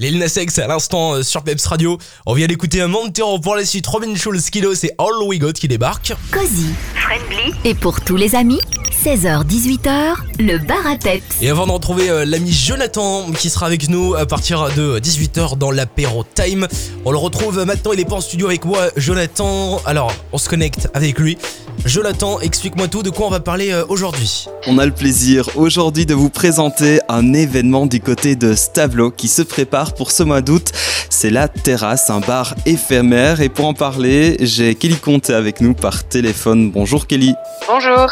Lil Nas X à l'instant euh, sur Peps Radio. On vient d'écouter un Montero pour la suite. Robin Schulz Kilo, c'est All We Got qui débarque. Cozy, friendly et pour tous les amis, 16h-18h, le bar à peps. Et avant de retrouver euh, l'ami Jonathan qui sera avec nous à partir de 18h dans l'apéro time, on le retrouve maintenant, il est pas en studio avec moi, Jonathan. Alors, on se connecte avec lui. Jonathan, explique-moi tout, de quoi on va parler euh, aujourd'hui On a le plaisir aujourd'hui de vous présenter un événement du côté de Stavlo qui se prépare pour ce mois d'août. C'est la terrasse, un bar éphémère. Et pour en parler, j'ai Kelly Comté avec nous par téléphone. Bonjour Kelly. Bonjour.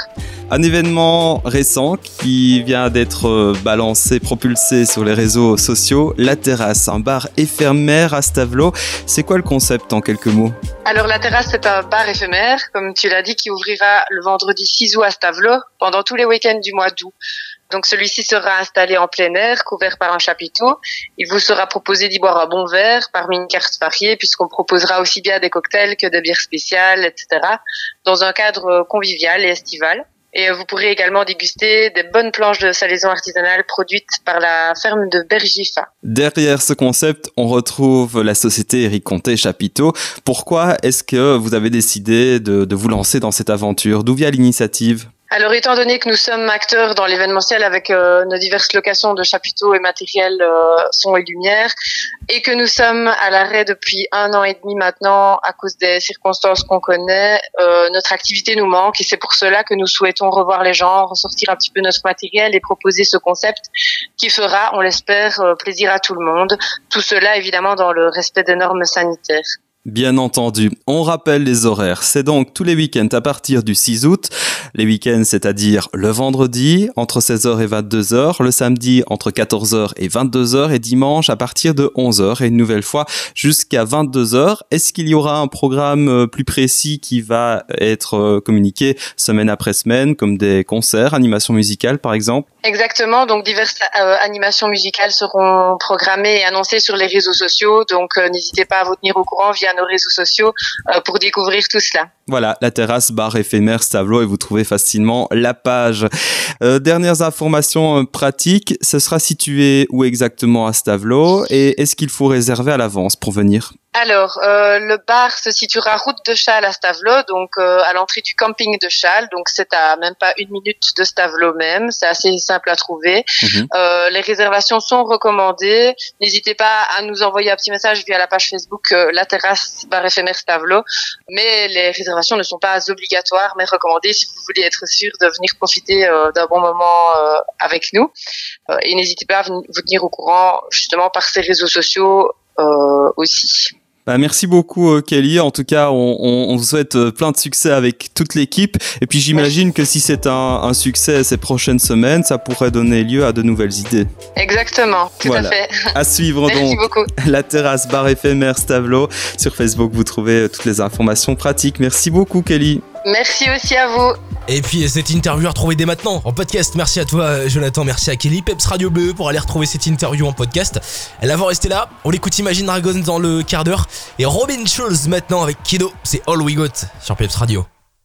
Un événement récent qui vient d'être euh, balancé, propulsé sur les réseaux sociaux. La terrasse, un bar éphémère à Stavlo. C'est quoi le concept en quelques mots? Alors la terrasse, c'est un bar éphémère, comme tu l'as dit, qui ouvrira le vendredi 6 août à Stavlo pendant tous les week-ends du mois d'août. Donc celui-ci sera installé en plein air, couvert par un chapiteau. Il vous sera proposé d'y boire un bon verre parmi une carte variée, puisqu'on proposera aussi bien des cocktails que des bières spéciales, etc., dans un cadre convivial et estival. Et vous pourrez également déguster des bonnes planches de salaison artisanale produites par la ferme de Bergifa. Derrière ce concept, on retrouve la société Eric Comté Chapiteau. Pourquoi est-ce que vous avez décidé de, de vous lancer dans cette aventure? D'où vient l'initiative? Alors, étant donné que nous sommes acteurs dans l'événementiel avec euh, nos diverses locations de chapiteaux et matériel euh, son et lumière, et que nous sommes à l'arrêt depuis un an et demi maintenant à cause des circonstances qu'on connaît, euh, notre activité nous manque et c'est pour cela que nous souhaitons revoir les gens, ressortir un petit peu notre matériel et proposer ce concept qui fera, on l'espère, euh, plaisir à tout le monde. Tout cela évidemment dans le respect des normes sanitaires. Bien entendu, on rappelle les horaires. C'est donc tous les week-ends à partir du 6 août. Les week-ends, c'est-à-dire le vendredi entre 16h et 22h, le samedi entre 14h et 22h et dimanche à partir de 11h et une nouvelle fois jusqu'à 22h. Est-ce qu'il y aura un programme euh, plus précis qui va être euh, communiqué semaine après semaine comme des concerts, animations musicales par exemple? Exactement, donc diverses euh, animations musicales seront programmées et annoncées sur les réseaux sociaux, donc n'hésitez pas à vous tenir au courant via réseaux sociaux euh, pour découvrir tout cela. Voilà, la terrasse bar éphémère Stavlo et vous trouvez facilement la page. Euh, dernières informations pratiques, ce sera situé où exactement à Stavlo et est-ce qu'il faut réserver à l'avance pour venir? Alors, euh, le bar se situera route de Châles à Stavelot, donc euh, à l'entrée du camping de Châles. Donc, c'est à même pas une minute de Stavelot même. C'est assez simple à trouver. Mhm. Euh, les réservations sont recommandées. N'hésitez pas à nous envoyer un petit message via la page Facebook euh, La Terrasse Bar Éphémère Stavelot. Mais les réservations ne sont pas obligatoires, mais recommandées si vous voulez être sûr de venir profiter euh, d'un bon moment euh, avec nous. Euh, et n'hésitez pas à vous tenir au courant justement par ces réseaux sociaux euh, aussi. Bah, merci beaucoup euh, Kelly. En tout cas, on, on- on vous souhaite euh, plein de succès avec toute l'équipe. Et puis j'imagine que si c'est un, un succès ces prochaines semaines, ça pourrait donner lieu à de nouvelles idées. Exactement, tout Voilà. à fait. À suivre Merci donc beaucoup. la terrasse bar éphémère Stavlo. Sur Facebook, vous trouvez euh, toutes les informations pratiques. Merci beaucoup Kelly. Merci aussi à vous. Et puis cette interview à retrouver dès maintenant en podcast. Merci à toi euh, Jonathan, merci à Kelly, Peps Radio Bleu pour aller retrouver cette interview en podcast. Elle va rester là, on l'écoute Imagine Dragons dans le quart d'heure. Et Robin Schulz maintenant avec Kido, c'est All We Got sur Peps Radio.